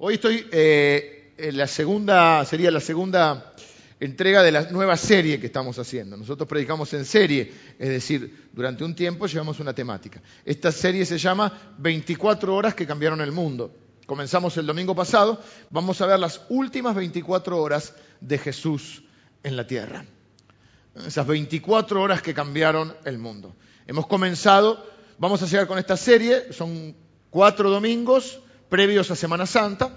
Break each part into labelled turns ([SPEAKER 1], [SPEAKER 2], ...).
[SPEAKER 1] Hoy estoy eh, en la segunda, sería la segunda entrega de la nueva serie que estamos haciendo. Nosotros predicamos en serie, es decir, durante un tiempo llevamos una temática. Esta serie se llama 24 horas que cambiaron el mundo. Comenzamos el domingo pasado, vamos a ver las últimas 24 horas de Jesús en la tierra. Esas 24 horas que cambiaron el mundo. Hemos comenzado, vamos a llegar con esta serie, son cuatro domingos previos a Semana Santa.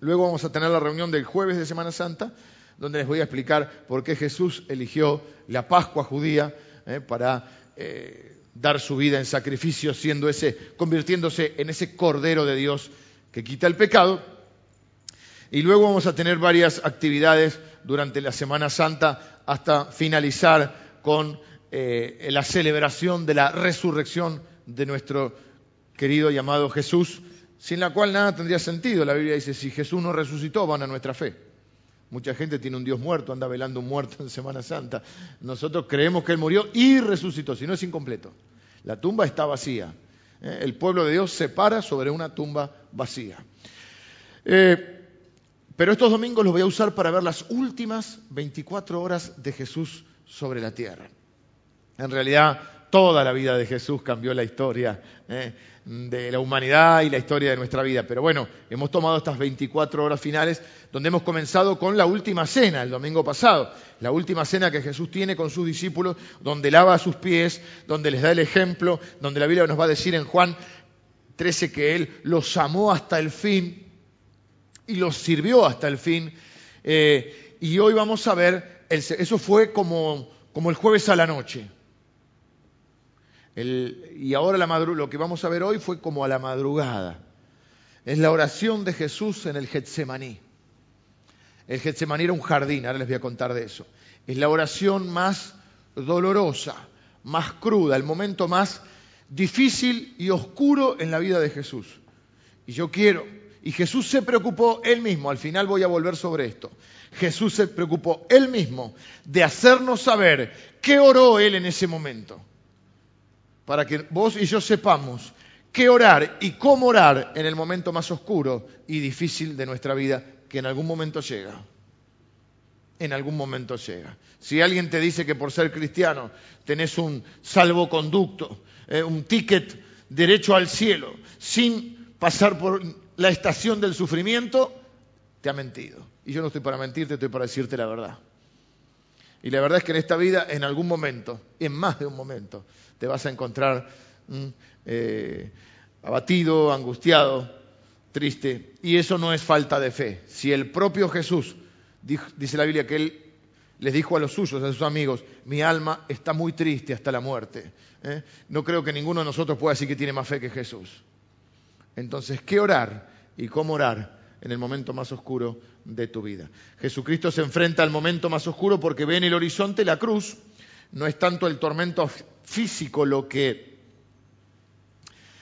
[SPEAKER 1] Luego vamos a tener la reunión del jueves de Semana Santa, donde les voy a explicar por qué Jesús eligió la Pascua judía eh, para eh, dar su vida en sacrificio, siendo ese, convirtiéndose en ese Cordero de Dios que quita el pecado. Y luego vamos a tener varias actividades durante la Semana Santa hasta finalizar con eh, la celebración de la resurrección de nuestro querido llamado Jesús sin la cual nada tendría sentido. La Biblia dice, si Jesús no resucitó, van a nuestra fe. Mucha gente tiene un Dios muerto, anda velando un muerto en Semana Santa. Nosotros creemos que Él murió y resucitó, si no es incompleto. La tumba está vacía. ¿eh? El pueblo de Dios se para sobre una tumba vacía. Eh, pero estos domingos los voy a usar para ver las últimas 24 horas de Jesús sobre la tierra. En realidad, toda la vida de Jesús cambió la historia. ¿eh? de la humanidad y la historia de nuestra vida. Pero bueno, hemos tomado estas 24 horas finales donde hemos comenzado con la última cena, el domingo pasado, la última cena que Jesús tiene con sus discípulos, donde lava sus pies, donde les da el ejemplo, donde la Biblia nos va a decir en Juan 13 que Él los amó hasta el fin y los sirvió hasta el fin. Eh, y hoy vamos a ver, eso fue como, como el jueves a la noche y ahora lo que vamos a ver hoy fue como a la madrugada. Es la oración de Jesús en el Getsemaní. El Getsemaní era un jardín, ahora les voy a contar de eso. Es la oración más dolorosa, más cruda, el momento más difícil y oscuro en la vida de Jesús. Y yo quiero, y Jesús se preocupó él mismo, al final voy a volver sobre esto. Jesús se preocupó él mismo de hacernos saber qué oró él en ese momento para que vos y yo sepamos qué orar y cómo orar en el momento más oscuro y difícil de nuestra vida, que en algún momento llega. En algún momento llega. Si alguien te dice que por ser cristiano tenés un salvoconducto, eh, un ticket derecho al cielo, sin pasar por la estación del sufrimiento, te ha mentido. Y yo no estoy para mentirte, estoy para decirte la verdad. Y la verdad es que en esta vida, en algún momento, en más de un momento, te vas a encontrar mm, eh, abatido, angustiado, triste. Y eso no es falta de fe. Si el propio Jesús, dice la Biblia que él les dijo a los suyos, a sus amigos, mi alma está muy triste hasta la muerte. ¿eh? No creo que ninguno de nosotros pueda decir que tiene más fe que Jesús. Entonces, ¿qué orar y cómo orar en el momento más oscuro de tu vida? Jesucristo se enfrenta al momento más oscuro porque ve en el horizonte la cruz. No es tanto el tormento físico lo que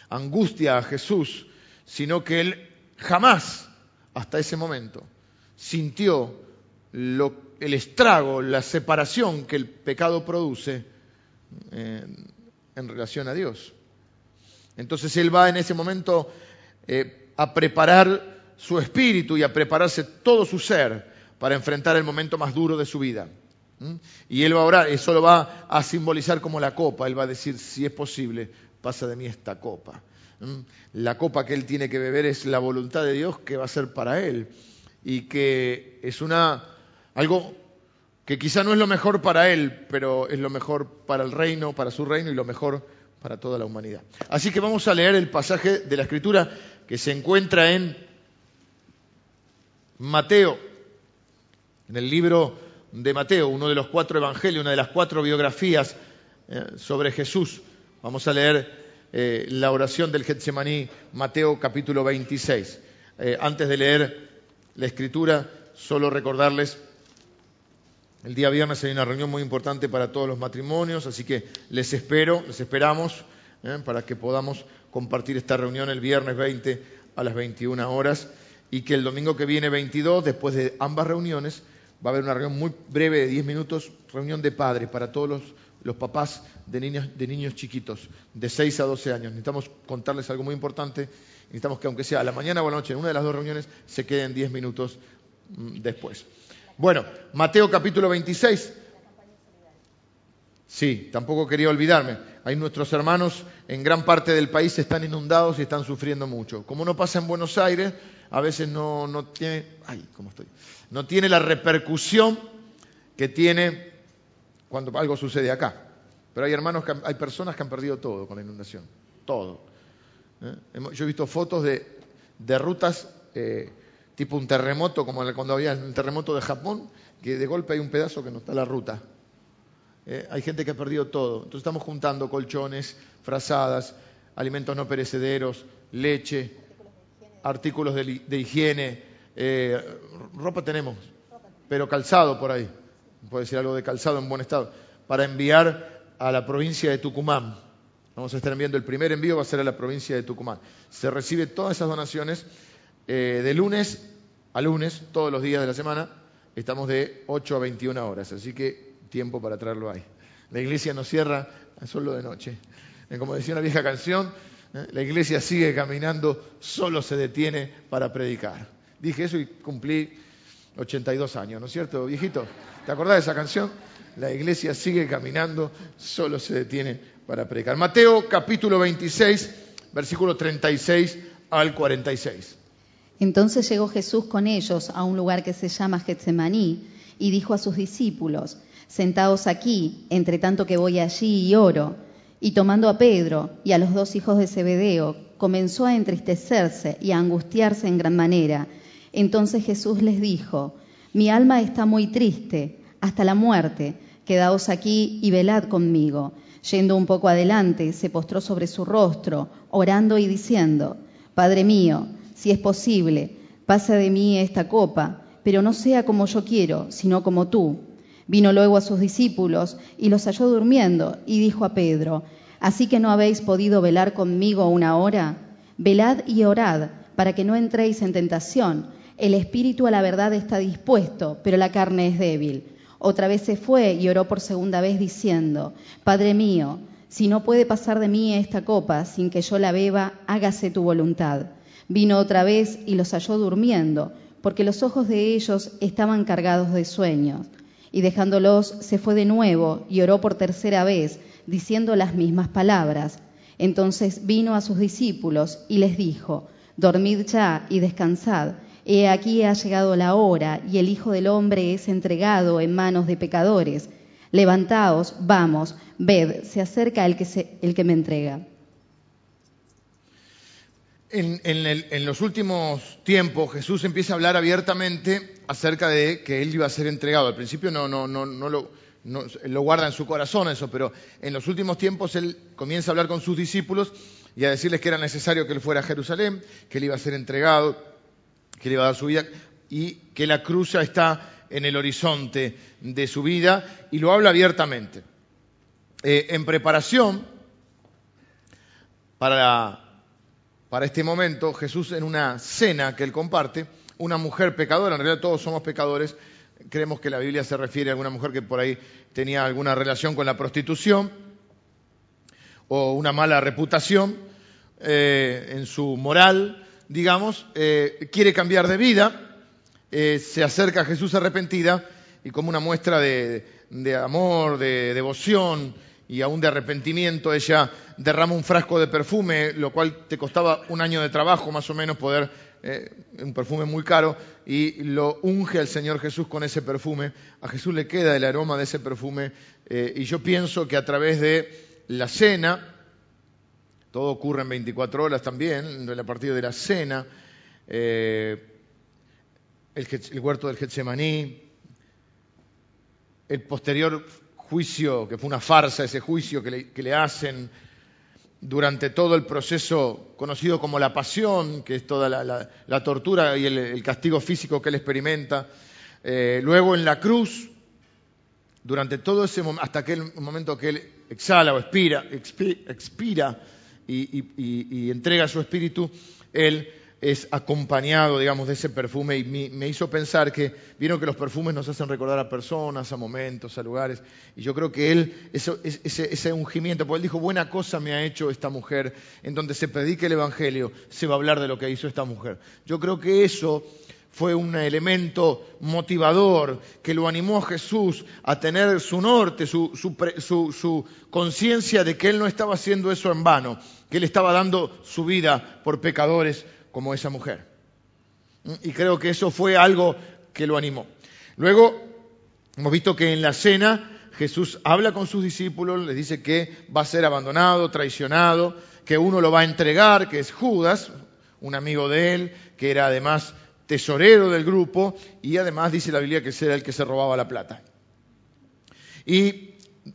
[SPEAKER 1] angustia a Jesús, sino que él jamás, hasta ese momento, sintió el estrago, la separación que el pecado produce eh, en relación a Dios. Entonces él va en ese momento eh, a preparar su espíritu y a prepararse todo su ser para enfrentar el momento más duro de su vida. ¿Mm? Y él va a orar, eso lo va a simbolizar como la copa, él va a decir, si es posible, pasa de mí esta copa. ¿Mm? La copa que él tiene que beber es la voluntad de Dios que va a ser para él y que es una algo que quizá no es lo mejor para él, pero es lo mejor para el reino, para su reino y lo mejor para toda la humanidad. Así que vamos a leer el pasaje de la escritura que se encuentra en Mateo, en el libro de Mateo, uno de los cuatro evangelios, una de las cuatro biografías eh, sobre Jesús. Vamos a leer eh, la oración del Getsemaní, Mateo capítulo 26. Eh, antes de leer la escritura, solo recordarles, el día viernes hay una reunión muy importante para todos los matrimonios, así que les espero, les esperamos para que podamos compartir esta reunión el viernes 20 a las 21 horas y que el domingo que viene 22, después de ambas reuniones, va a haber una reunión muy breve de 10 minutos, reunión de padres para todos los, papás de niños, de niños chiquitos, de 6 a 12 años. Necesitamos contarles algo muy importante necesitamos que aunque sea a la mañana o a la noche, en una de las dos reuniones, se queden 10 minutos mm, después. Bueno, Mateo capítulo 26. Sí, tampoco quería olvidarme. Hay nuestros hermanos en gran parte del país están inundados y están sufriendo mucho. Como no pasa en Buenos Aires, a veces no, no tiene, ay, ¿cómo estoy? No tiene la repercusión que tiene cuando algo sucede acá. Pero hay hermanos, que, hay personas que han perdido todo con la inundación, todo. ¿Eh? Yo he visto fotos de, de rutas eh, tipo un terremoto, como cuando había el terremoto de Japón, que de golpe hay un pedazo que no está la ruta. ¿Eh? hay gente que ha perdido todo. Entonces estamos juntando colchones, frazadas, alimentos no perecederos, leche, artículos de, higiene, ropa tenemos, pero calzado por ahí, puede decir algo de calzado en buen estado, para enviar a la provincia de Tucumán. Vamos a estar enviando el primer envío, va a ser a la provincia de Tucumán. Se recibe todas esas donaciones eh, de lunes a lunes, todos los días de la semana. Estamos de 8 a 21 horas, así que tiempo para traerlo ahí. La iglesia no cierra solo de noche. Eh, como decía una vieja canción, eh, la iglesia sigue caminando, solo se detiene para predicar. Dije eso y cumplí 82 años, ¿no es cierto, viejito? ¿Te acordás de esa canción? la iglesia sigue caminando, solo se detiene para predicar. Mateo capítulo 26, versículo 36 al 46.
[SPEAKER 2] Entonces llegó Jesús con ellos a un lugar que se llama Getsemaní y dijo a sus discípulos, sentaos aquí, entre tanto que voy allí y oro. Y tomando a Pedro y a los dos hijos de Zebedeo, comenzó a entristecerse y a angustiarse en gran manera. Entonces Jesús les dijo, mi alma está muy triste hasta la muerte quedaos aquí y velad conmigo. Yendo un poco adelante, se postró sobre su rostro, orando y diciendo, Padre mío, si es posible, pasa de mí esta copa, pero no sea como yo quiero, sino como tú. Vino luego a sus discípulos y los halló durmiendo, y dijo a Pedro, ¿Así que no habéis podido velar conmigo una hora? Velad y orad, para que no entréis en tentación. El espíritu a la verdad está dispuesto, pero la carne es débil. Otra vez se fue y oró por segunda vez diciendo, Padre mío, si no puede pasar de mí esta copa sin que yo la beba, hágase tu voluntad. Vino otra vez y los halló durmiendo, porque los ojos de ellos estaban cargados de sueños. Y dejándolos, se fue de nuevo y oró por tercera vez, diciendo las mismas palabras. Entonces vino a sus discípulos y les dijo, Dormid ya y descansad He aquí ha llegado la hora y el Hijo del Hombre es entregado en manos de pecadores. Levantaos, vamos, ved, se acerca el que, el que me entrega.
[SPEAKER 1] En, los últimos tiempos Jesús empieza a hablar abiertamente acerca de que Él iba a ser entregado. Al principio no, lo, guarda en su corazón eso, pero en los últimos tiempos Él comienza a hablar con sus discípulos y a decirles que era necesario que Él fuera a Jerusalén, que Él iba a ser entregado que le iba a dar su vida y que la cruz ya está en el horizonte de su vida y lo habla abiertamente. Eh, en preparación para, para este momento, Jesús en una cena que él comparte, una mujer pecadora, en realidad todos somos pecadores, creemos que la Biblia se refiere a alguna mujer que por ahí tenía alguna relación con la prostitución o una mala reputación eh, en su moral, digamos, eh, quiere cambiar de vida, eh, se acerca a Jesús arrepentida y como una muestra de, amor, de devoción y aún de arrepentimiento, ella derrama un frasco de perfume, lo cual te costaba un año de trabajo más o menos poder, eh, un perfume muy caro, y lo unge al Señor Jesús con ese perfume. A Jesús le queda el aroma de ese perfume y yo pienso que a través de la cena, todo ocurre en 24 horas también, a partir de la cena, eh, el, huerto del Getsemaní, el posterior juicio, que fue una farsa ese juicio que le, hacen durante todo el proceso conocido como la pasión, que es toda la, tortura y el, castigo físico que él experimenta. Eh, luego en la cruz, durante todo ese momento, hasta aquel momento que él exhala o expira, expira y, entrega su espíritu, Él es acompañado, digamos, de ese perfume y me, hizo pensar que vieron que los perfumes nos hacen recordar a personas, a momentos, a lugares. Y yo creo que él, ese, ungimiento, porque él dijo, buena cosa me ha hecho esta mujer, en donde se predique el Evangelio, se va a hablar de lo que hizo esta mujer. Yo creo que eso fue un elemento motivador que lo animó a Jesús a tener su norte, su, su conciencia de que él no estaba haciendo eso en vano, que él estaba dando su vida por pecadores como esa mujer. Y creo que eso fue algo que lo animó. Luego, hemos visto que en la cena Jesús habla con sus discípulos, les dice que va a ser abandonado, traicionado, que uno lo va a entregar, que es Judas, un amigo de él, que era además tesorero del grupo, y además dice la Biblia que era el que se robaba la plata. Y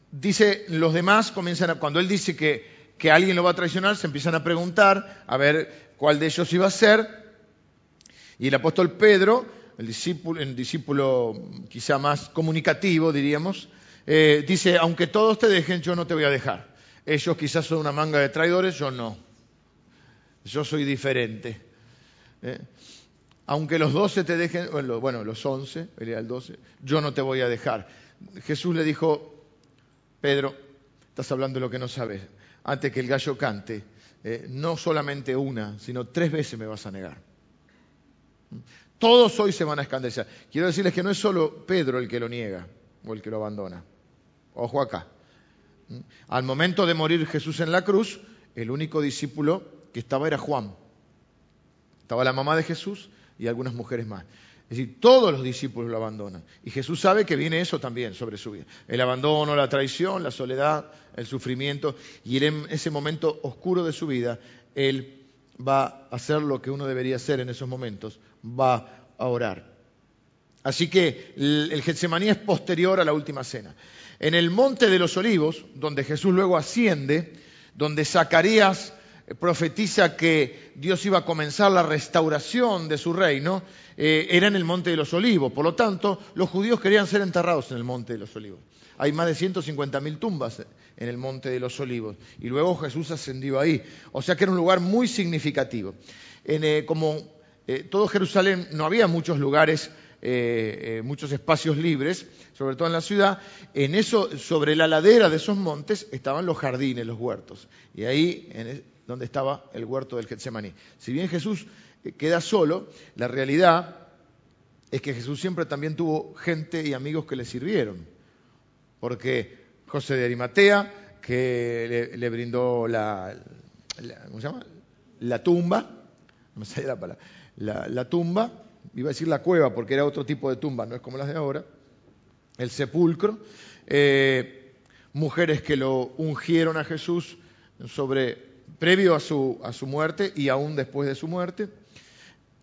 [SPEAKER 1] dice, los demás comienzan a, cuando él dice que, que alguien lo va a traicionar, se empiezan a preguntar, a ver cuál de ellos iba a ser. Y el apóstol Pedro, el discípulo, discípulo quizá más comunicativo, diríamos, eh, dice, aunque todos te dejen, yo no te voy a dejar. Ellos quizás son una manga de traidores, yo no. Yo soy diferente. Eh, aunque los doce te dejen, bueno, los once, el doce, yo no te voy a dejar. Jesús le dijo, Pedro, estás hablando de lo que no sabes. Antes que el gallo cante, eh, no solamente una, sino tres veces me vas a negar. Todos hoy se van a escandalizar. Quiero decirles que no es solo Pedro el que lo niega o el que lo abandona. Ojo acá. Al momento de morir Jesús en la cruz, el único discípulo que estaba era Juan. Estaba la mamá de Jesús y algunas mujeres más. Es decir, todos los discípulos lo abandonan. Y Jesús sabe que viene eso también sobre su vida. El abandono, la traición, la soledad, el sufrimiento. Y en ese momento oscuro de su vida, Él va a hacer lo que uno debería hacer en esos momentos. Va a orar. Así que el Getsemaní es posterior a la última cena. En el monte de los olivos, donde Jesús luego asciende, donde Zacarías profetiza que Dios iba a comenzar la restauración de su reino, eh, era en el Monte de los Olivos. Por lo tanto, los judíos querían ser enterrados en el Monte de los Olivos. Hay más de 150.000 tumbas en el Monte de los Olivos. Y luego Jesús ascendió ahí. O sea que era un lugar muy significativo. Eh, como eh, todo Jerusalén no había muchos lugares muchos espacios libres, sobre todo en la ciudad, en eso, sobre la ladera de esos montes estaban los jardines, los huertos. Y ahí, en, donde estaba el huerto del Getsemaní. Si bien Jesús eh, queda solo, la realidad es que Jesús siempre también tuvo gente y amigos que le sirvieron. Porque José de Arimatea, que le, brindó la, ¿cómo se llama? La tumba, no me la palabra, la, tumba, iba a decir la cueva porque era otro tipo de tumba, no es como las de ahora, el sepulcro, eh, mujeres que lo ungieron a Jesús sobre previo a su, a su muerte y aún después de su muerte.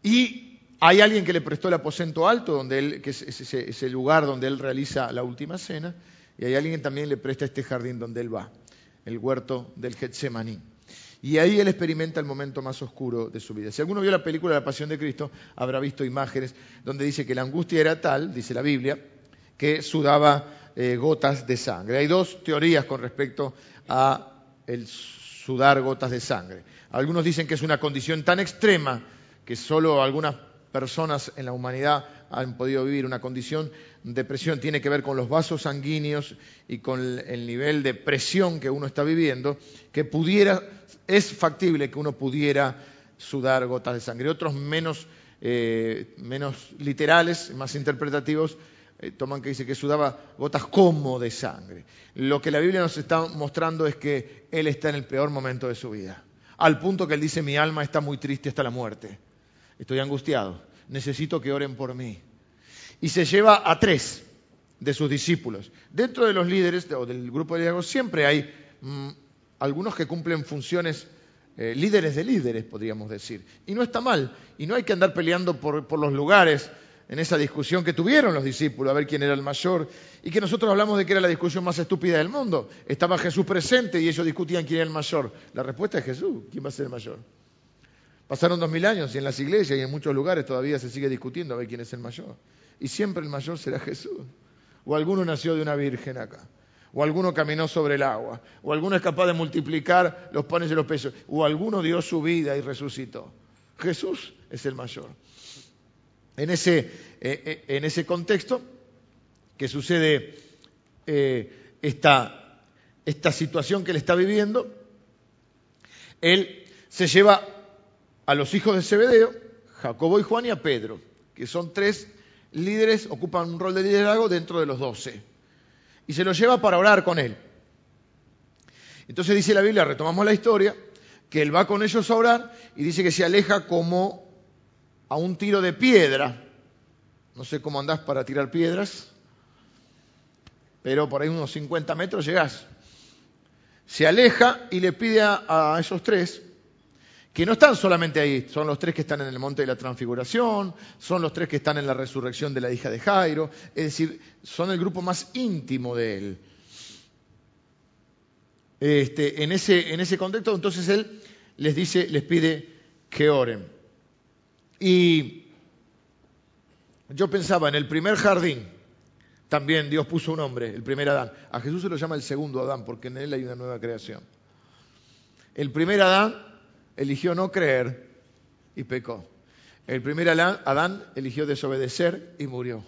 [SPEAKER 1] Y hay alguien que le prestó el aposento alto, donde él, que es, el lugar donde él realiza la última cena, y hay alguien que también le presta este jardín donde él va, el huerto del Getsemaní. Y ahí él experimenta el momento más oscuro de su vida. Si alguno vio la película La Pasión de Cristo, habrá visto imágenes donde dice que la angustia era tal, dice la Biblia, que sudaba eh, gotas de sangre. Hay dos teorías con respecto a el sudar gotas de sangre. Algunos dicen que es una condición tan extrema que solo algunas personas en la humanidad han podido vivir una condición de depresión, tiene que ver con los vasos sanguíneos y con el nivel de presión que uno está viviendo, que pudiera, es factible que uno pudiera sudar gotas de sangre. Otros menos, eh, menos literales, más interpretativos, eh, toman que dice que sudaba gotas como de sangre. Lo que la Biblia nos está mostrando es que él está en el peor momento de su vida, al punto que él dice, mi alma está muy triste hasta la muerte, estoy angustiado, necesito que oren por mí. Y se lleva a tres de sus discípulos. Dentro de los líderes o del grupo de liderazgo siempre hay mm, algunos que cumplen funciones eh, líderes de líderes, podríamos decir. Y no está mal, y no hay que andar peleando por los lugares en esa discusión que tuvieron los discípulos, a ver quién era el mayor, y que nosotros hablamos de que era la discusión más estúpida del mundo. Estaba Jesús presente y ellos discutían quién era el mayor. La respuesta es Jesús, ¿quién va a ser el mayor? Pasaron dos mil años y en las iglesias y en muchos lugares todavía se sigue discutiendo a ver quién es el mayor. Y siempre el mayor será Jesús. O alguno nació de una virgen acá. O alguno caminó sobre el agua. O alguno es capaz de multiplicar los panes y los pesos. O alguno dio su vida y resucitó. Jesús es el mayor. En ese, eh, eh, en ese contexto que sucede eh, esta, esta situación que él está viviendo, él se lleva a los hijos de Zebedeo, Jacobo y Juan y a Pedro, que son tres líderes, ocupan un rol de liderazgo dentro de los doce. Y se los lleva para orar con él. Entonces dice la Biblia, retomamos la historia, que él va con ellos a orar y dice que se aleja como a un tiro de piedra. No sé cómo andás para tirar piedras, pero por ahí unos 50 metros llegás. Se aleja y le pide a, esos tres que no están solamente ahí, son los tres que están en el monte de la transfiguración, son los tres que están en la resurrección de la hija de Jairo, es decir, son el grupo más íntimo de él. Este, en, ese, en ese contexto, entonces él les dice, les pide que oren. Y yo pensaba, en el primer jardín, también Dios puso un hombre, el primer Adán. A Jesús se lo llama el segundo Adán, porque en él hay una nueva creación. El primer Adán eligió no creer y pecó. El primer Adán eligió desobedecer y murió.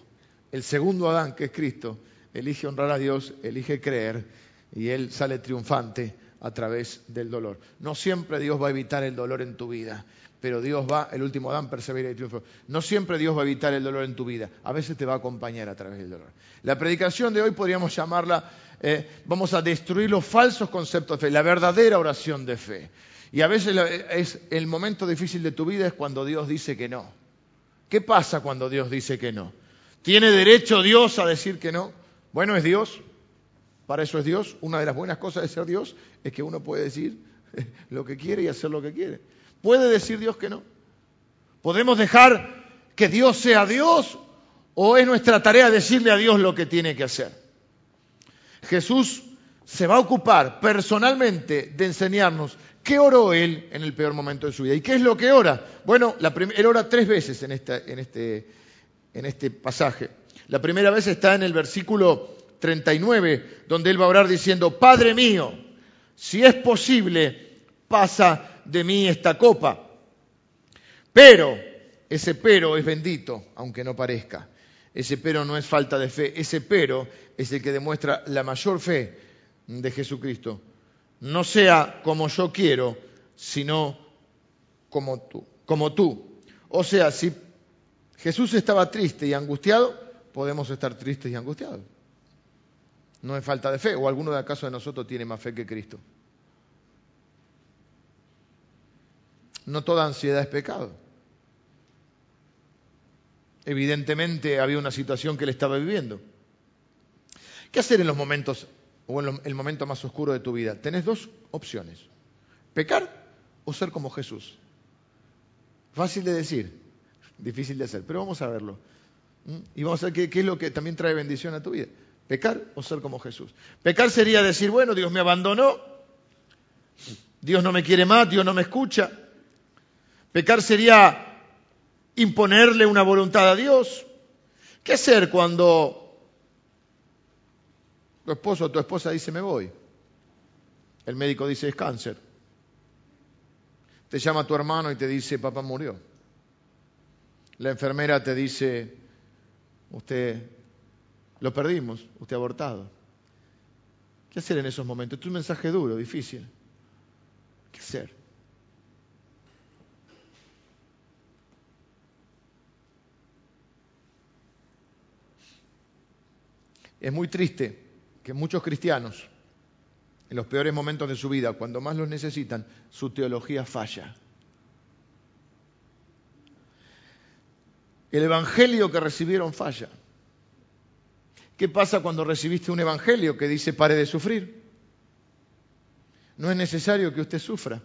[SPEAKER 1] El segundo Adán, que es Cristo, elige honrar a Dios, elige creer y él sale triunfante a través del dolor. No siempre Dios va a evitar el dolor en tu vida, pero Dios va, el último Adán persevera y triunfa. No siempre Dios va a evitar el dolor en tu vida, a veces te va a acompañar a través del dolor. La predicación de hoy podríamos llamarla, eh, vamos a destruir los falsos conceptos de fe, la verdadera oración de fe. Y a veces es el momento difícil de tu vida es cuando Dios dice que no. ¿Qué pasa cuando Dios dice que no? ¿Tiene derecho Dios a decir que no? Bueno, es Dios, para eso es Dios. Una de las buenas cosas de ser Dios es que uno puede decir lo que quiere y hacer lo que quiere. ¿Puede decir Dios que no? ¿Podemos dejar que Dios sea Dios o es nuestra tarea decirle a Dios lo que tiene que hacer? Jesús se va a ocupar personalmente de enseñarnos qué oró Él en el peor momento de su vida. ¿Y qué es lo que ora? Bueno, él ora tres veces en, en, este, en este pasaje. La primera vez está en el versículo 39, donde él va a orar diciendo, Padre mío, si es posible, pasa de mí esta copa. Pero, ese pero es bendito, aunque no parezca. Ese pero no es falta de fe, ese pero es el que demuestra la mayor fe de Jesucristo. No sea como yo quiero, sino como tú, como tú. O sea, si Jesús estaba triste y angustiado, podemos estar tristes y angustiados. No es falta de fe, o alguno de acaso de nosotros tiene más fe que Cristo. No toda ansiedad es pecado. Evidentemente había una situación que él estaba viviendo. ¿Qué hacer en los momentos o en el momento más oscuro de tu vida? Tenés dos opciones. Pecar o ser como Jesús. Fácil de decir, difícil de hacer, pero vamos a verlo. ¿Mm? Y vamos a ver qué es lo que también trae bendición a tu vida. Pecar o ser como Jesús. Pecar sería decir, bueno, Dios me abandonó, Dios no me quiere más, Dios no me escucha. Pecar sería imponerle una voluntad a Dios. ¿Qué hacer cuando tu esposo o tu esposa dice me voy? El médico dice es cáncer. Te llama tu hermano y te dice papá murió. La enfermera te dice usted lo perdimos, usted ha abortado. ¿Qué hacer en esos momentos? Es un mensaje duro, difícil. ¿Qué hacer? Es muy triste que muchos cristianos, en los peores momentos de su vida, cuando más los necesitan, su teología falla. El evangelio que recibieron falla. ¿Qué pasa cuando recibiste un evangelio que dice pare de sufrir? No es necesario que usted sufra.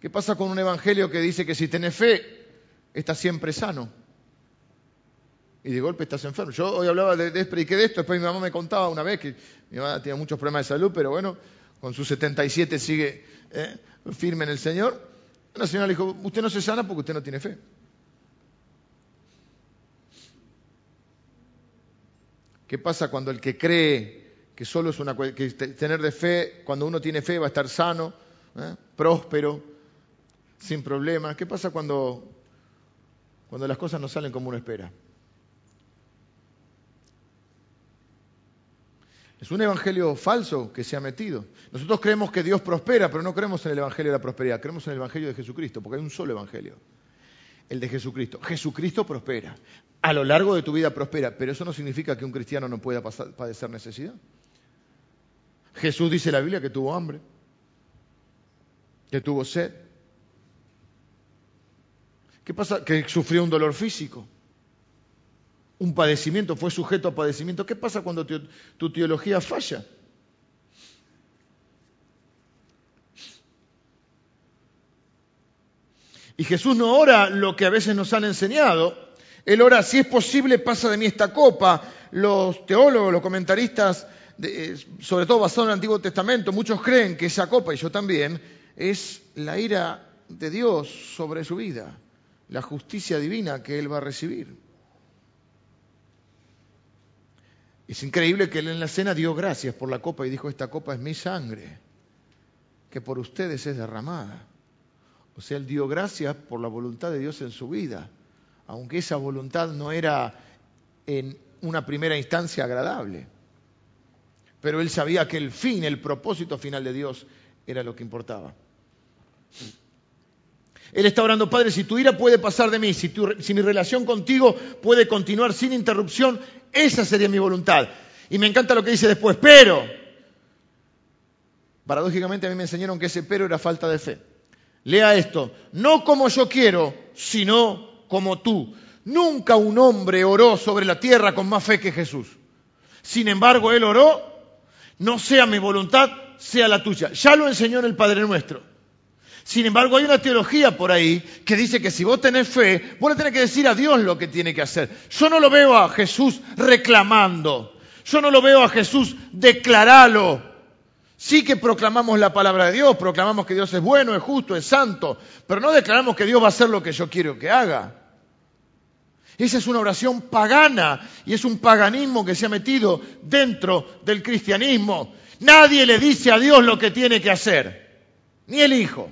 [SPEAKER 1] ¿Qué pasa con un evangelio que dice que si tenés fe, estás siempre sano? Y de golpe estás enfermo. Yo hoy hablaba de, de, de esto, después mi mamá me contaba una vez que mi mamá tenía muchos problemas de salud, pero bueno, con sus 77 sigue eh, firme en el Señor. Una señora le dijo, usted no se sana porque usted no tiene fe. ¿Qué pasa cuando el que cree que solo es una que tener de fe, cuando uno tiene fe va a estar sano? ¿eh? próspero, sin problemas. ¿Qué pasa cuando, cuando las cosas no salen como uno espera? Es un evangelio falso que se ha metido. Nosotros creemos que Dios prospera, pero no creemos en el evangelio de la prosperidad, creemos en el evangelio de Jesucristo, porque hay un solo evangelio, el de Jesucristo. Jesucristo prospera. A lo largo de tu vida prospera, pero eso no significa que un cristiano no pueda padecer necesidad. Jesús dice en la Biblia que tuvo hambre, que tuvo sed. ¿Qué pasa? Que sufrió un dolor físico un padecimiento, fue sujeto a padecimiento. ¿Qué pasa cuando tu teología falla? Y Jesús no ora lo que a veces nos han enseñado. Él ora, si es posible, pasa de mí esta copa. Los teólogos, los comentaristas, eh, sobre todo basados en el Antiguo Testamento, muchos creen que esa copa, y yo también, es la ira de Dios sobre su vida, la justicia divina que Él va a recibir. Es increíble que él en la cena dio gracias por la copa y dijo, esta copa es mi sangre, que por ustedes es derramada. O sea, él dio gracias por la voluntad de Dios en su vida, aunque esa voluntad no era en una primera instancia agradable. Pero él sabía que el fin, el propósito final de Dios era lo que importaba. Él está orando, Padre, si tu ira puede pasar de mí, si, si mi relación contigo puede continuar sin interrupción, esa sería mi voluntad. Y me encanta lo que dice después, pero, paradójicamente a mí me enseñaron que ese pero era falta de fe. Lea esto, no como yo quiero, sino como tú. Nunca un hombre oró sobre la tierra con más fe que Jesús. Sin embargo, él oró, no sea mi voluntad, sea la tuya. Ya lo enseñó en el Padre Nuestro. Sin embargo, hay una teología por ahí que dice que si vos tenés fe, vos le tenés que decir a Dios lo que tiene que hacer. Yo no lo veo a Jesús reclamando. Yo no lo veo a Jesús declaralo. Sí que proclamamos la palabra de Dios, proclamamos que Dios es bueno, es justo, es santo, pero no declaramos que Dios va a hacer lo que yo quiero que haga. Esa es una oración pagana y es un paganismo que se ha metido dentro del cristianismo. Nadie le dice a Dios lo que tiene que hacer, ni el Hijo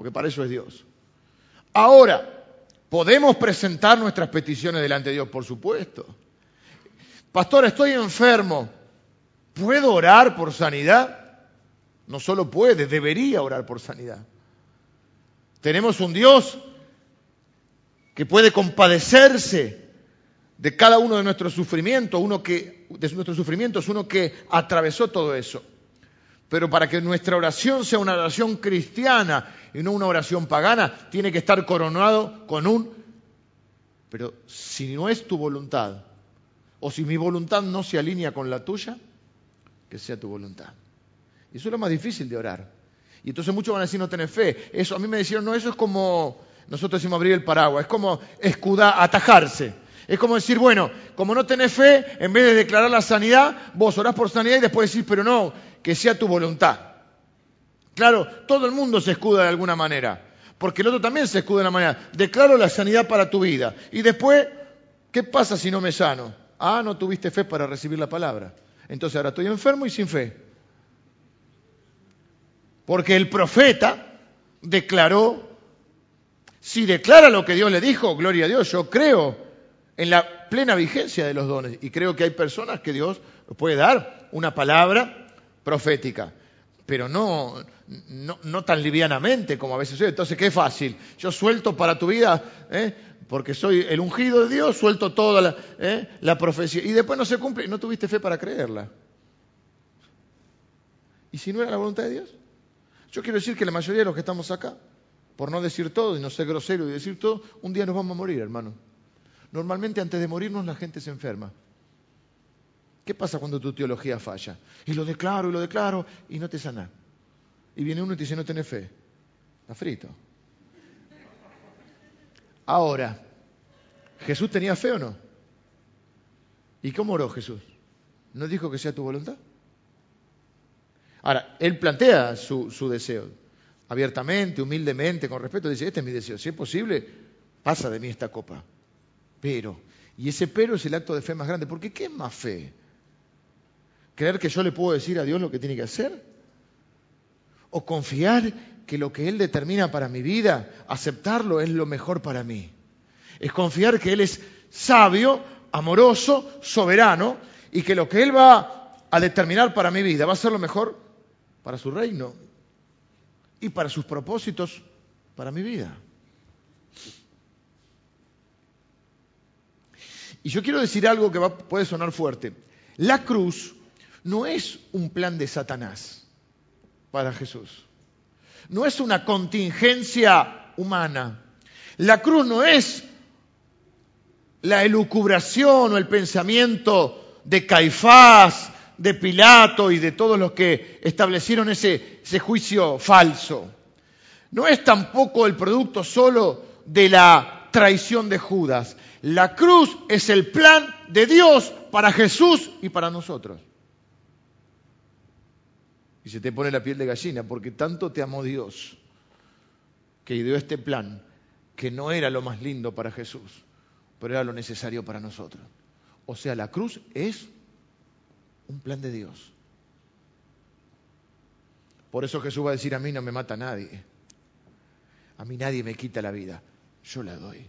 [SPEAKER 1] porque para eso es Dios. Ahora, podemos presentar nuestras peticiones delante de Dios, por supuesto. Pastor, estoy enfermo. ¿Puedo orar por sanidad? No solo puede, debería orar por sanidad. Tenemos un Dios que puede compadecerse de cada uno de nuestros sufrimientos, uno que, de nuestros sufrimientos, uno que atravesó todo eso. Pero para que nuestra oración sea una oración cristiana y no una oración pagana, tiene que estar coronado con un... Pero si no es tu voluntad, o si mi voluntad no se alinea con la tuya, que sea tu voluntad. Y eso es lo más difícil de orar. Y entonces muchos van a decir no tenés fe. Eso, a mí me decían, no, eso es como, nosotros decimos abrir el paraguas, es como escudar, atajarse. Es como decir, bueno, como no tenés fe, en vez de declarar la sanidad, vos orás por sanidad y después decís, pero no, que sea tu voluntad. Claro, todo el mundo se escuda de alguna manera, porque el otro también se escuda de una manera. Declaro la sanidad para tu vida. Y después, ¿qué pasa si no me sano? Ah, no tuviste fe para recibir la palabra. Entonces ahora estoy enfermo y sin fe. Porque el profeta declaró, si declara lo que Dios le dijo, gloria a Dios, yo creo en la plena vigencia de los dones. Y creo que hay personas que Dios puede dar una palabra profética, pero no, no, tan livianamente como a veces soy. Entonces, qué fácil. Yo suelto para tu vida, ¿eh? porque soy el ungido de Dios, suelto toda la, ¿eh? la profecía. Y después no se cumple, no tuviste fe para creerla. ¿Y si no era la voluntad de Dios? Yo quiero decir que la mayoría de los que estamos acá, por no decir todo y no ser grosero y decir todo, un día nos vamos a morir, hermano. Normalmente antes de morirnos la gente se enferma. ¿Qué pasa cuando tu teología falla? Y lo declaro y lo declaro y no te sana. Y viene uno y te dice, no tenés fe. Está frito. Ahora, ¿Jesús tenía fe o no? ¿Y cómo oró Jesús? ¿No dijo que sea tu voluntad? Ahora, él plantea su, su, deseo, abiertamente, humildemente, con respeto, dice, este es mi deseo, si es posible, pasa de mí esta copa. Pero, y ese pero es el acto de fe más grande, porque ¿qué es más fe? ¿Creer que yo le puedo decir a Dios lo que tiene que hacer? O confiar que lo que Él determina para mi vida, aceptarlo es lo mejor para mí. Es confiar que Él es sabio, amoroso, soberano y que lo que Él va a determinar para mi vida va a ser lo mejor para su reino y para sus propósitos para mi vida. Y yo quiero decir algo que puede sonar fuerte. La cruz no es un plan de Satanás para Jesús. No es una contingencia humana. La cruz no es la elucubración o el pensamiento de Caifás, de Pilato y de todos los que establecieron ese, juicio falso. No es tampoco el producto solo de la traición de Judas. La cruz es el plan de Dios para Jesús y para nosotros. Y se te pone la piel de gallina porque tanto te amó Dios que ideó este plan que no era lo más lindo para Jesús, pero era lo necesario para nosotros. O sea, la cruz es un plan de Dios. Por eso Jesús va a decir, a mí no me mata nadie. A mí nadie me quita la vida. Yo la doy.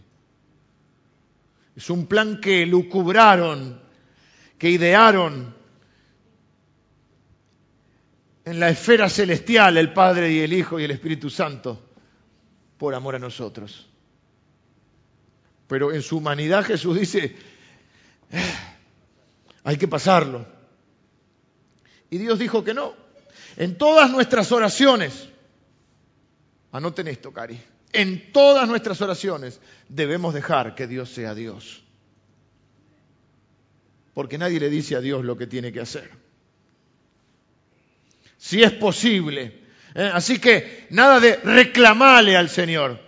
[SPEAKER 1] Es un plan que lucubraron, que idearon en la esfera celestial el Padre y el Hijo y el Espíritu Santo por amor a nosotros. Pero en su humanidad Jesús dice, eh, hay que pasarlo. Y Dios dijo que no. En todas nuestras oraciones, anoten esto, Cari, en todas nuestras oraciones debemos dejar que Dios sea Dios. Porque nadie le dice a Dios lo que tiene que hacer. Si es posible. ¿eh? Así que nada de reclamarle al Señor.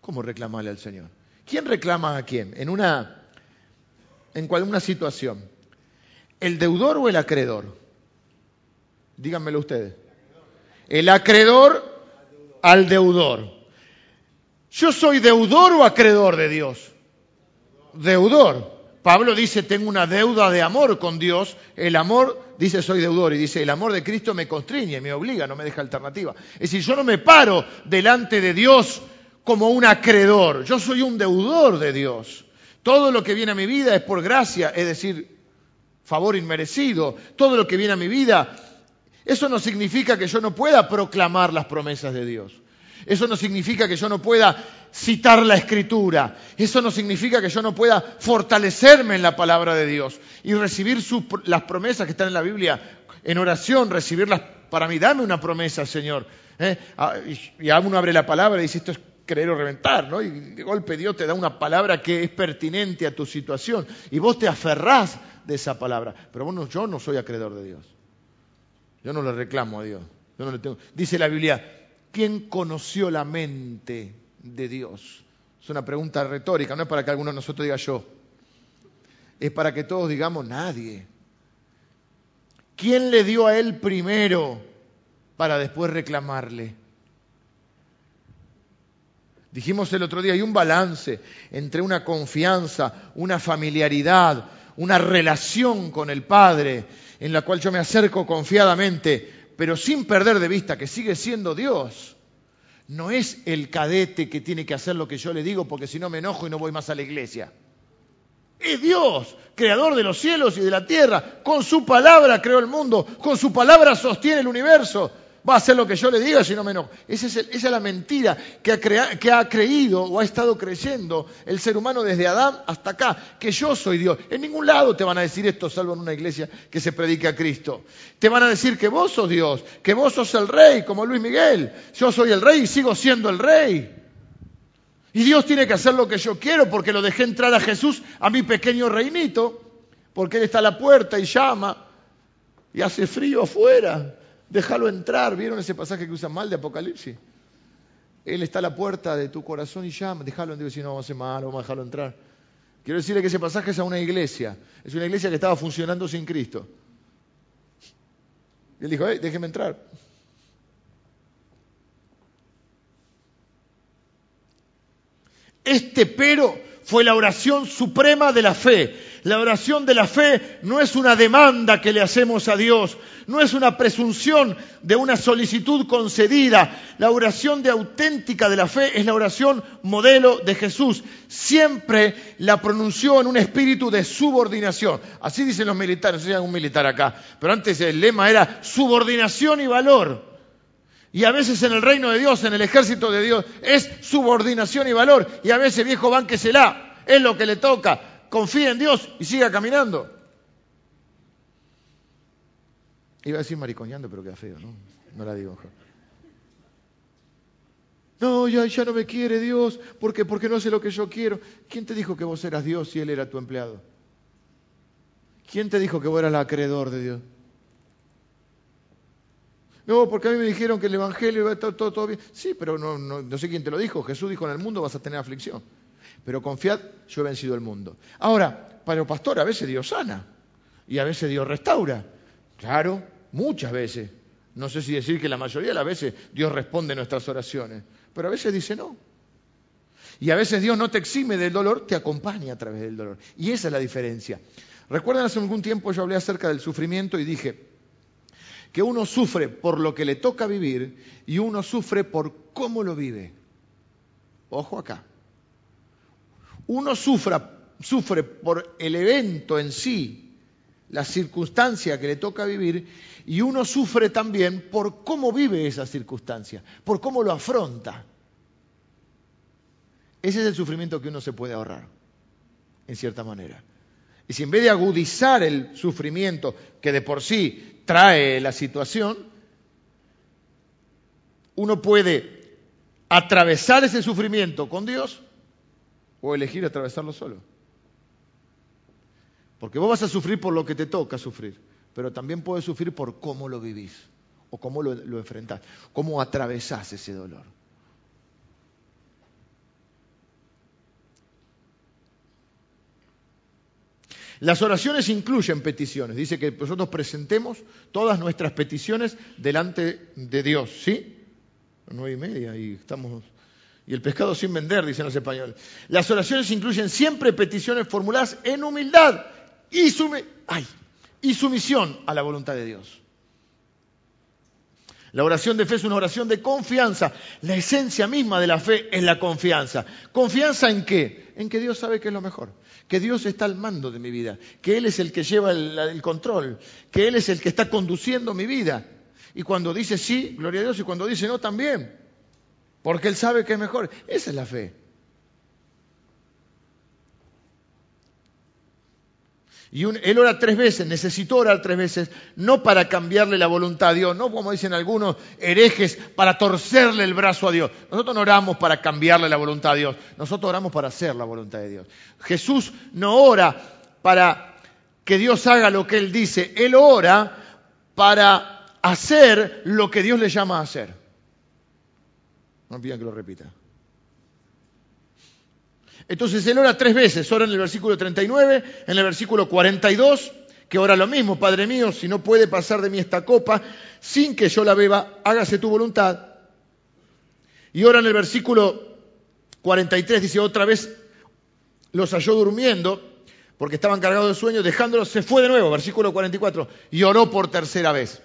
[SPEAKER 1] ¿Cómo reclamarle al Señor? ¿Quién reclama a quién? En una, en una situación. ¿El deudor o el acreedor? Díganmelo ustedes. El acreedor al deudor. ¿Yo soy deudor o acreedor de Dios? Deudor. Pablo dice, tengo una deuda de amor con Dios. El amor, dice, soy deudor. Y dice, el amor de Cristo me constriñe, me obliga, no me deja alternativa. Es decir, yo no me paro delante de Dios como un acreedor. Yo soy un deudor de Dios. Todo lo que viene a mi vida es por gracia, es decir, favor inmerecido. Todo lo que viene a mi vida eso no significa que yo no pueda proclamar las promesas de Dios. Eso no significa que yo no pueda citar la escritura. Eso no significa que yo no pueda fortalecerme en la palabra de Dios y recibir las promesas que están en la Biblia en oración, recibirlas para mí. Dame una promesa, Señor. ¿eh? Ah, y, uno abre la palabra y dice, esto es creer o reventar, ¿no? Y de golpe Dios te da una palabra que es pertinente a tu situación y vos te aferrás de esa palabra. Pero bueno, yo no soy acreedor de Dios. Yo no le reclamo a Dios. Yo no le tengo. Dice la Biblia, ¿quién conoció la mente de Dios? Es una pregunta retórica, no es para que alguno de nosotros diga yo. Es para que todos digamos nadie. ¿Quién le dio a él primero para después reclamarle? Dijimos el otro día, hay un balance entre una confianza, una familiaridad, una relación con el Padre en la cual yo me acerco confiadamente, pero sin perder de vista que sigue siendo Dios. No es el cadete que tiene que hacer lo que yo le digo porque si no me enojo y no voy más a la iglesia. Es Dios, creador de los cielos y de la tierra. Con su palabra creó el mundo, con su palabra sostiene el universo va a hacer lo que yo le diga si no me enojo. Esa es, la mentira que ha, que ha, creído o ha estado creyendo el ser humano desde Adán hasta acá, que yo soy Dios. En ningún lado te van a decir esto, salvo en una iglesia que se predique a Cristo. Te van a decir que vos sos Dios, que vos sos el rey, como Luis Miguel. Yo soy el rey y sigo siendo el rey. Y Dios tiene que hacer lo que yo quiero porque lo dejé entrar a Jesús, a mi pequeño reinito, porque Él está a la puerta y llama y hace frío afuera. Déjalo entrar. ¿Vieron ese pasaje que usan mal de Apocalipsis? Él está a la puerta de tu corazón y llama. Déjalo entrar. Si no, vamos a hacer mal, vamos a dejarlo entrar. Quiero decirle que ese pasaje es a una iglesia. Es una iglesia que estaba funcionando sin Cristo. Y él dijo, hey, déjeme entrar. Este pero fue la oración suprema de la fe. La oración de la fe no es una demanda que le hacemos a Dios, no es una presunción de una solicitud concedida. La oración de auténtica de la fe es la oración modelo de Jesús. Siempre la pronunció en un espíritu de subordinación. Así dicen los militares, no sé si hay un militar acá, pero antes el lema era subordinación y valor. Y a veces en el reino de Dios, en el ejército de Dios, es subordinación y valor. Y a veces viejo bánquesela, es lo que le toca. Confía en Dios y siga caminando. Iba a decir maricoñando, pero queda feo, ¿no? No la digo. No, ya, ya no me quiere Dios, porque, porque no hace lo que yo quiero. ¿Quién te dijo que vos eras Dios y Él era tu empleado? ¿Quién te dijo que vos eras el acreedor de Dios? No, porque a mí me dijeron que el Evangelio va a estar todo, bien. Sí, pero no, no, sé quién te lo dijo. Jesús dijo, en el mundo vas a tener aflicción. Pero confiad, yo he vencido el mundo. Ahora, para el pastor a veces Dios sana y a veces Dios restaura. Claro, muchas veces. No sé si decir que la mayoría de las veces Dios responde nuestras oraciones, pero a veces dice no. Y a veces Dios no te exime del dolor, te acompaña a través del dolor. Y esa es la diferencia. Recuerdan hace algún tiempo yo hablé acerca del sufrimiento y dije, que uno sufre por lo que le toca vivir y uno sufre por cómo lo vive. Ojo acá. Uno sufre por el evento en sí, la circunstancia que le toca vivir, y uno sufre también por cómo vive esa circunstancia, por cómo lo afronta. Ese es el sufrimiento que uno se puede ahorrar, en cierta manera. Y si en vez de agudizar el sufrimiento que de por sí trae la situación, uno puede atravesar ese sufrimiento con Dios o elegir atravesarlo solo. Porque vos vas a sufrir por lo que te toca sufrir, pero también puedes sufrir por cómo lo vivís o cómo lo, lo enfrentás, cómo atravesás ese dolor. Las oraciones incluyen peticiones. Dice que nosotros presentemos todas nuestras peticiones delante de Dios. ¿Sí? Nueve y media y estamos. Y el pescado sin vender, dicen los españoles. Las oraciones incluyen siempre peticiones formuladas en humildad y, y sumisión a la voluntad de Dios. La oración de fe es una oración de confianza. La esencia misma de la fe es la confianza. ¿Confianza en qué? En que Dios sabe que es lo mejor. Que Dios está al mando de mi vida. Que Él es el que lleva el, control. Que Él es el que está conduciendo mi vida. Y cuando dice sí, gloria a Dios. Y cuando dice no, también. Porque Él sabe que es mejor. Esa es la fe. Y él ora tres veces, necesitó orar tres veces, no para cambiarle la voluntad a Dios, no como dicen algunos herejes, para torcerle el brazo a Dios. Nosotros no oramos para cambiarle la voluntad a Dios, nosotros oramos para hacer la voluntad de Dios. Jesús no ora para que Dios haga lo que Él dice, Él ora para hacer lo que Dios le llama a hacer. No pidan que lo repita. Entonces él ora tres veces, ora en el versículo 39, en el versículo 42, que ora lo mismo, Padre mío, si no puede pasar de mí esta copa sin que yo la beba, hágase tu voluntad. Y ora en el versículo 43, dice otra vez, los halló durmiendo, porque estaban cargados de sueño, dejándolos, se fue de nuevo, versículo 44, y oró por tercera vez.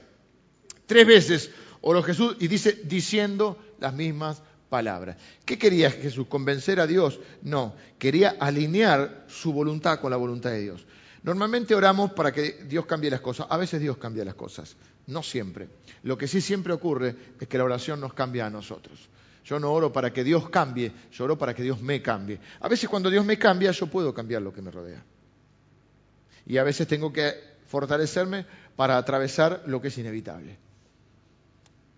[SPEAKER 1] Tres veces oró Jesús y dice, diciendo las mismas palabras. ¿Qué quería Jesús? ¿Convencer a Dios? No, quería alinear su voluntad con la voluntad de Dios. Normalmente oramos para que Dios cambie las cosas. A veces Dios cambia las cosas, no siempre. Lo que sí siempre ocurre es que la oración nos cambia a nosotros. Yo no oro para que Dios cambie, yo oro para que Dios me cambie. A veces cuando Dios me cambia, yo puedo cambiar lo que me rodea. Y a veces tengo que fortalecerme para atravesar lo que es inevitable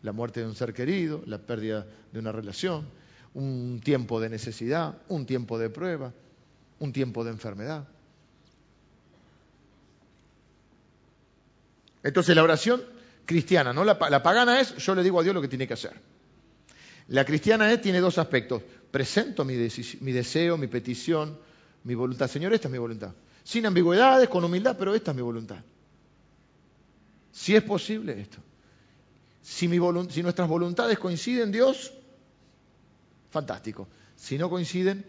[SPEAKER 1] la muerte de un ser querido, la pérdida de una relación, un tiempo de necesidad, un tiempo de prueba, un tiempo de enfermedad. Entonces la oración cristiana, ¿no? La, pagana es yo le digo a Dios lo que tiene que hacer. La cristiana es, tiene dos aspectos. Presento mi, mi deseo, mi petición, mi voluntad. Señor, esta es mi voluntad. Sin ambigüedades, con humildad, pero esta es mi voluntad. Si es posible esto. Si, nuestras voluntades coinciden, Dios, fantástico. Si no coinciden,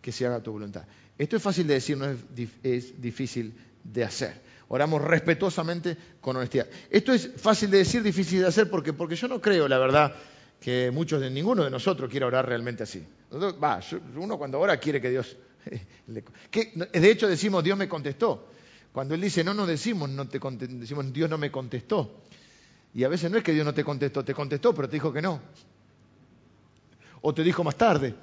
[SPEAKER 1] que se haga tu voluntad. Esto es fácil de decir, no es, difícil de hacer. Oramos respetuosamente con honestidad. Esto es fácil de decir, difícil de hacer, porque, porque yo no creo, la verdad, que muchos de ninguno de nosotros quiera orar realmente así. uno cuando ora quiere que Dios... de hecho decimos, Dios me contestó. Cuando Él dice, no nos decimos, no te decimos, Dios no me contestó. Y a veces no es que Dios no te contestó, te contestó, pero te dijo que no. O te dijo más tarde.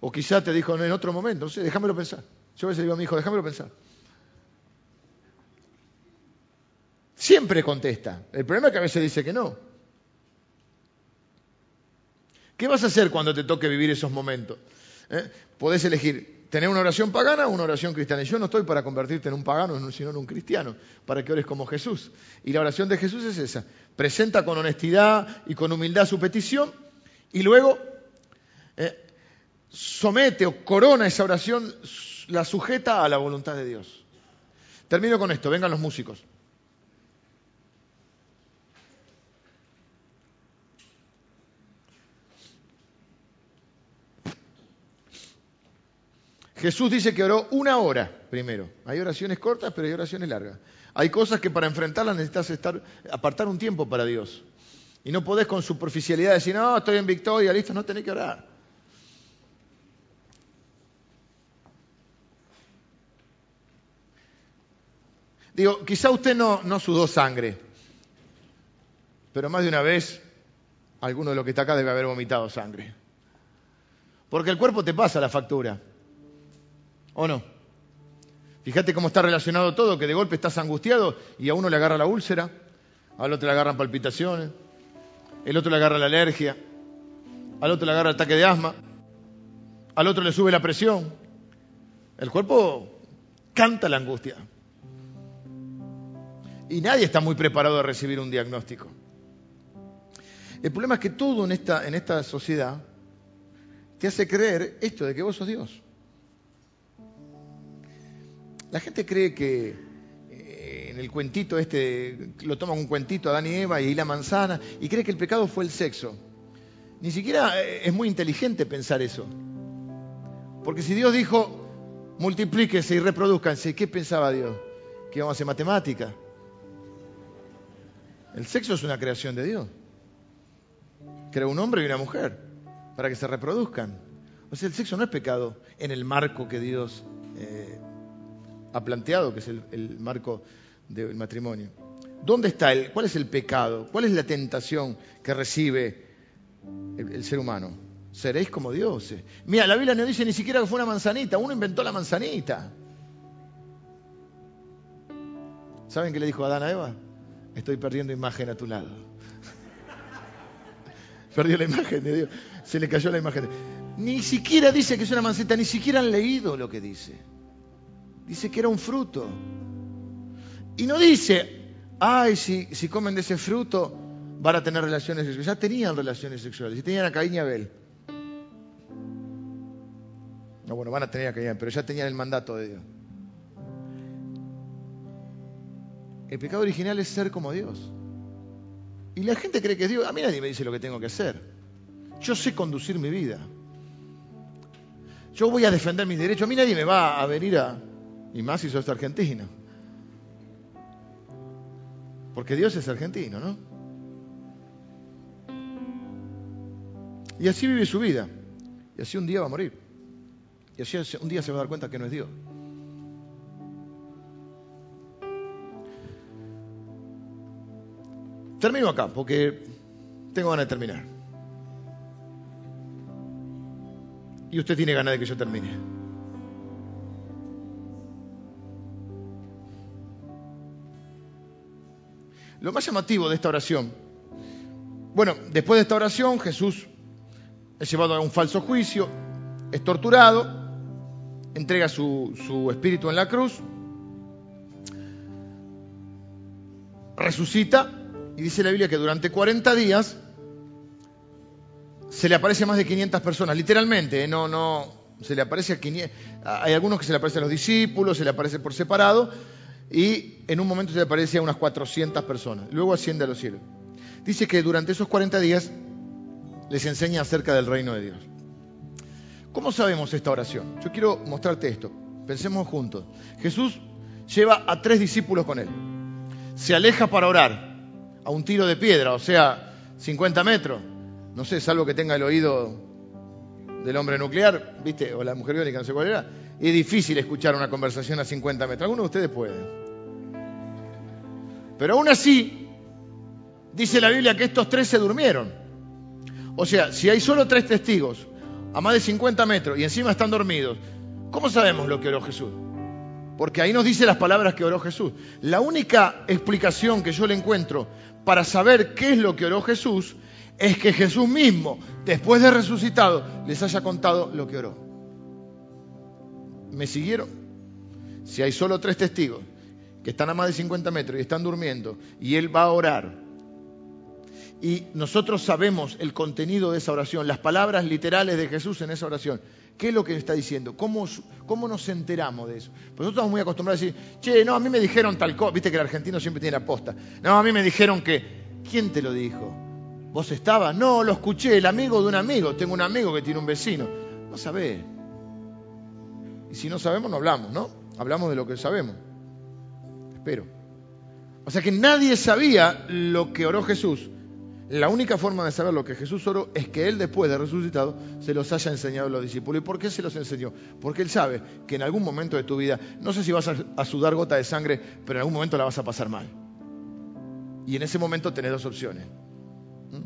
[SPEAKER 1] O quizá te dijo en otro momento, no sé, déjamelo pensar. Yo a veces digo a mi hijo, déjamelo pensar. Siempre contesta. El problema es que a veces dice que no. ¿Qué vas a hacer cuando te toque vivir esos momentos? ¿Eh? Podés elegir tener una oración pagana o una oración cristiana. Y yo no estoy para convertirte en un pagano, sino en un cristiano, para que ores como Jesús. Y la oración de Jesús es esa. Presenta con honestidad y con humildad su petición y luego eh, somete o corona esa oración, la sujeta a la voluntad de Dios. Termino con esto, vengan los músicos. Jesús dice que oró una hora primero. Hay oraciones cortas, pero hay oraciones largas. Hay cosas que para enfrentarlas necesitas estar, apartar un tiempo para Dios. Y no podés con superficialidad decir, no, estoy en victoria, listo, no tenés que orar. Digo, quizá usted no, no sudó sangre, pero más de una vez alguno de los que está acá debe haber vomitado sangre. Porque el cuerpo te pasa la factura. ¿O no? Fíjate cómo está relacionado todo, que de golpe estás angustiado y a uno le agarra la úlcera, al otro le agarran palpitaciones, el otro le agarra la alergia, al otro le agarra el ataque de asma, al otro le sube la presión. El cuerpo canta la angustia. Y nadie está muy preparado a recibir un diagnóstico. El problema es que todo en esta, en esta sociedad te hace creer esto de que vos sos Dios. La gente cree que eh, en el cuentito este, lo toman un cuentito Adán y Eva y la manzana, y cree que el pecado fue el sexo. Ni siquiera eh, es muy inteligente pensar eso. Porque si Dios dijo, multiplíquese y reproduzcanse, ¿qué pensaba Dios? ¿Que íbamos a hacer matemática? El sexo es una creación de Dios. Creó un hombre y una mujer para que se reproduzcan. O sea, el sexo no es pecado en el marco que Dios eh, ha planteado, que es el, marco del matrimonio. ¿Dónde está el, cuál es el pecado? ¿Cuál es la tentación que recibe el, ser humano? Seréis como dioses. Mira, la Biblia no dice ni siquiera que fue una manzanita, uno inventó la manzanita. ¿Saben qué le dijo Adán a Eva? Estoy perdiendo imagen a tu lado. Perdió la imagen de Dios. Se le cayó la imagen. Ni siquiera dice que es una manzanita, ni siquiera han leído lo que dice. Dice que era un fruto. Y no dice, ay, si, si comen de ese fruto van a tener relaciones sexuales. Ya tenían relaciones sexuales, y tenían a Caín y Abel. No, bueno, van a tener a Caín, pero ya tenían el mandato de Dios. El pecado original es ser como Dios. Y la gente cree que Dios. A mí nadie me dice lo que tengo que hacer. Yo sé conducir mi vida. Yo voy a defender mis derechos. A mí nadie me va a venir a, y más si sos argentino. Porque Dios es argentino, ¿no? Y así vive su vida. Y así un día va a morir. Y así un día se va a dar cuenta que no es Dios. Termino acá porque tengo ganas de terminar. Y usted tiene ganas de que yo termine. Lo más llamativo de esta oración, bueno, después de esta oración Jesús es llevado a un falso juicio, es torturado, entrega su, su espíritu en la cruz, resucita y dice la Biblia que durante 40 días se le aparece a más de 500 personas, literalmente, ¿eh? no, no, se le aparece a 500, hay algunos que se le aparecen a los discípulos, se le aparece por separado, y en un momento se le aparece a unas 400 personas. Luego asciende a los cielos. Dice que durante esos 40 días les enseña acerca del reino de Dios. ¿Cómo sabemos esta oración? Yo quiero mostrarte esto. Pensemos juntos. Jesús lleva a tres discípulos con él. Se aleja para orar a un tiro de piedra, o sea, 50 metros. No sé, salvo que tenga el oído del hombre nuclear, ¿viste? O la mujer biónica, no sé cuál era. Es difícil escuchar una conversación a 50 metros. Algunos de ustedes pueden. Pero aún así, dice la Biblia que estos tres se durmieron. O sea, si hay solo tres testigos a más de 50 metros y encima están dormidos, ¿cómo sabemos lo que oró Jesús? Porque ahí nos dice las palabras que oró Jesús. La única explicación que yo le encuentro para saber qué es lo que oró Jesús es que Jesús mismo, después de resucitado, les haya contado lo que oró. ¿Me siguieron? Si hay solo tres testigos que están a más de 50 metros y están durmiendo y Él va a orar y nosotros sabemos el contenido de esa oración, las palabras literales de Jesús en esa oración. ¿Qué es lo que está diciendo? ¿Cómo, cómo nos enteramos de eso? Pues nosotros estamos muy acostumbrados a decir, che, no, a mí me dijeron tal cosa, viste que el argentino siempre tiene la posta. No, a mí me dijeron que, ¿quién te lo dijo? ¿Vos estabas? No, lo escuché, el amigo de un amigo. Tengo un amigo que tiene un vecino. No sabés. Y si no sabemos, no hablamos, ¿no? Hablamos de lo que sabemos. Espero. O sea que nadie sabía lo que oró Jesús la única forma de saber lo que Jesús oró es que Él después de resucitado se los haya enseñado a los discípulos. ¿Y por qué se los enseñó? Porque Él sabe que en algún momento de tu vida, no sé si vas a, sudar gota de sangre, pero en algún momento la vas a pasar mal. Y en ese momento tenés dos opciones. ¿Mm?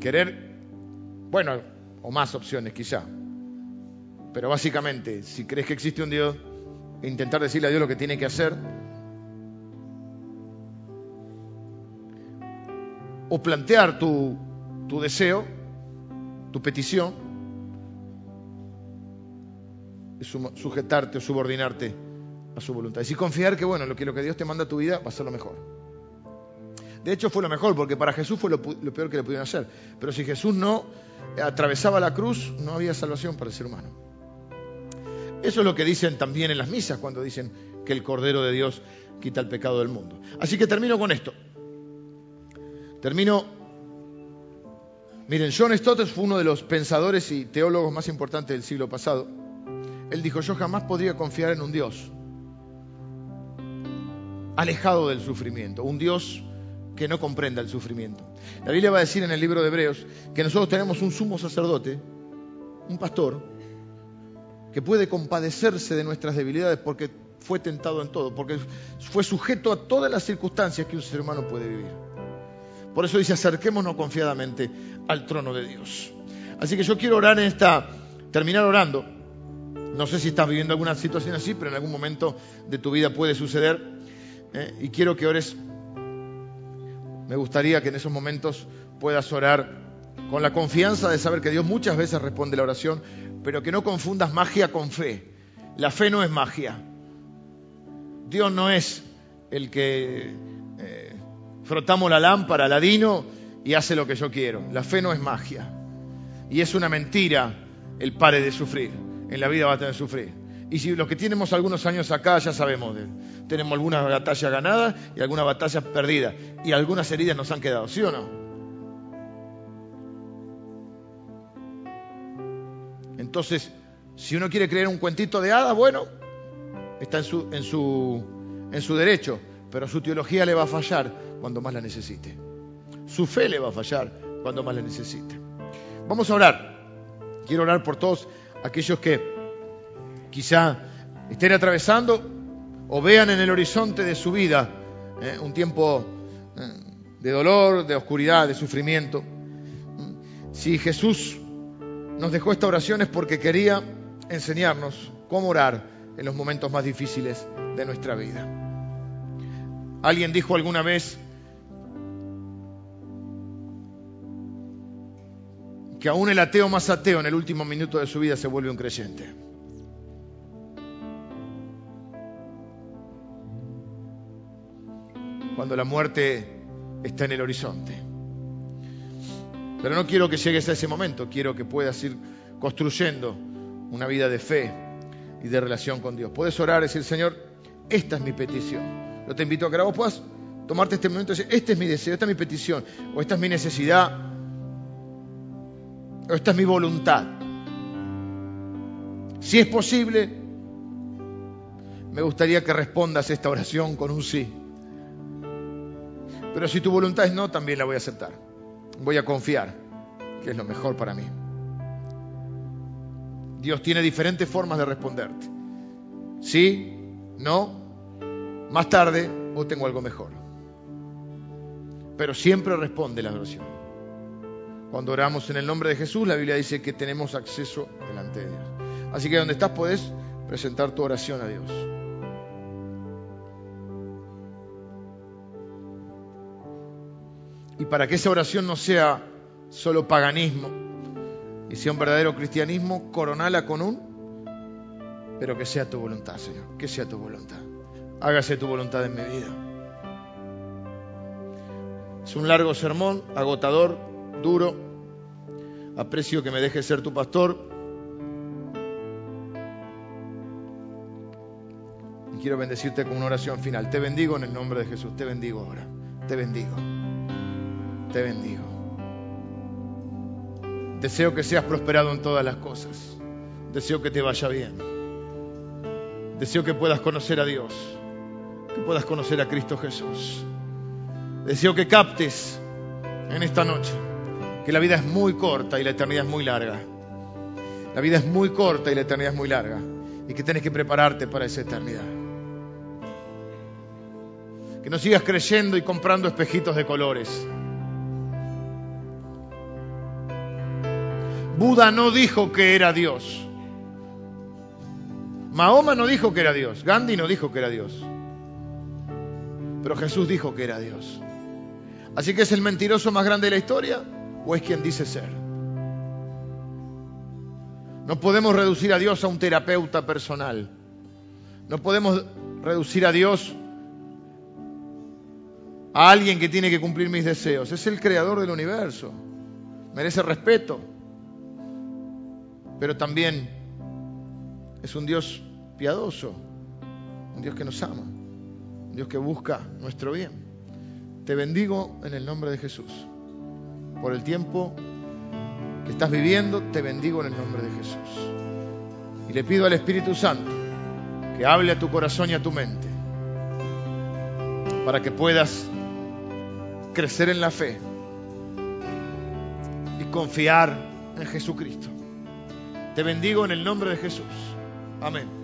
[SPEAKER 1] Querer, bueno, o más opciones quizá. Pero básicamente, si crees que existe un Dios, intentar decirle a Dios lo que tiene que hacer, o plantear tu, deseo, tu petición, sujetarte o subordinarte a su voluntad. Y confiar que, bueno, lo que, lo que Dios te manda a tu vida va a ser lo mejor. De hecho fue lo mejor, porque para Jesús fue lo, lo, peor que le pudieron hacer. Pero si Jesús no atravesaba la cruz, no había salvación para el ser humano. Eso es lo que dicen también en las misas cuando dicen que el Cordero de Dios quita el pecado del mundo. Así que termino con esto. Termino. Miren, John Stott fue uno de los pensadores y teólogos más importantes del siglo pasado. Él dijo, yo jamás podría confiar en un Dios alejado del sufrimiento, un Dios que no comprenda el sufrimiento. La Biblia va a decir en el libro de Hebreos que nosotros tenemos un sumo sacerdote, un pastor, que puede compadecerse de nuestras debilidades porque fue tentado en todo, porque fue sujeto a todas las circunstancias que un ser humano puede vivir. Por eso dice, acerquémonos confiadamente al trono de Dios. Así que yo quiero orar en esta, terminar orando. No sé si estás viviendo alguna situación así, pero en algún momento de tu vida puede suceder. ¿eh? Y quiero que ores. Me gustaría que en esos momentos puedas orar con la confianza de saber que Dios muchas veces responde la oración, pero que no confundas magia con fe. La fe no es magia. Dios no es el que frotamos la lámpara, ladino, y hace lo que yo quiero. La fe no es magia. Y es una mentira el pare de sufrir. En la vida va a tener que sufrir. Y si los que tenemos algunos años acá ya sabemos, tenemos algunas batallas ganadas y algunas batallas perdidas. Y algunas heridas nos han quedado, ¿sí o no? Entonces, si uno quiere creer un cuentito de hadas, bueno, está en su, derecho, pero su teología le va a fallar cuando más la necesite. Su fe le va a fallar cuando más la necesite. Vamos a orar. Quiero orar por todos aquellos que quizá estén atravesando o vean en el horizonte de su vida eh, un tiempo eh, de dolor, de oscuridad, de sufrimiento. Si Jesús nos dejó esta oración es porque quería enseñarnos cómo orar en los momentos más difíciles de nuestra vida. Alguien dijo alguna vez, que aún el ateo más ateo en el último minuto de su vida se vuelve un creyente. Cuando la muerte está en el horizonte. Pero no quiero que llegues a ese momento, quiero que puedas ir construyendo una vida de fe y de relación con Dios. Puedes orar y decir, Señor, esta es mi petición. Yo te invito a que ahora vos puedas tomarte este momento y decir, este es mi deseo, esta es mi petición, o esta es mi necesidad, esta es mi voluntad. Si es posible, me gustaría que respondas esta oración con un sí. Pero si tu voluntad es no, también la voy a aceptar. Voy a confiar que es lo mejor para mí. Dios tiene diferentes formas de responderte. Sí, no, más tarde o tengo algo mejor. Pero siempre responde la oración. Cuando oramos en el nombre de Jesús, la Biblia dice que tenemos acceso delante de Dios. Así que donde estás podés presentar tu oración a Dios. Y para que esa oración no sea solo paganismo y sea un verdadero cristianismo, coronala con un, pero que sea tu voluntad, Señor, que sea tu voluntad. Hágase tu voluntad en mi vida. Es un largo sermón, agotador, duro. Aprecio que me dejes ser tu pastor. Y quiero bendecirte con una oración final. Te bendigo en el nombre de Jesús. Te bendigo ahora. Te bendigo. Te bendigo. Deseo que seas prosperado en todas las cosas. Deseo que te vaya bien. Deseo que puedas conocer a Dios. Que puedas conocer a Cristo Jesús. Deseo que captes en esta noche que la vida es muy corta y la eternidad es muy larga. La vida es muy corta y la eternidad es muy larga. Y que tienes que prepararte para esa eternidad. Que no sigas creyendo y comprando espejitos de colores. Buda no dijo que era Dios. Mahoma no dijo que era Dios. Gandhi no dijo que era Dios. Pero Jesús dijo que era Dios. Así que es el mentiroso más grande de la historia o es quien dice ser. No podemos reducir a Dios a un terapeuta personal. No podemos reducir a Dios a alguien que tiene que cumplir mis deseos. Es el creador del universo. Merece respeto. Pero también es un Dios piadoso. Un Dios que nos ama. Un Dios que busca nuestro bien. Te bendigo en el nombre de Jesús. Por el tiempo que estás viviendo, te bendigo en el nombre de Jesús. Y le pido al Espíritu Santo que hable a tu corazón y a tu mente para que puedas crecer en la fe y confiar en Jesucristo. Te bendigo en el nombre de Jesús. Amén.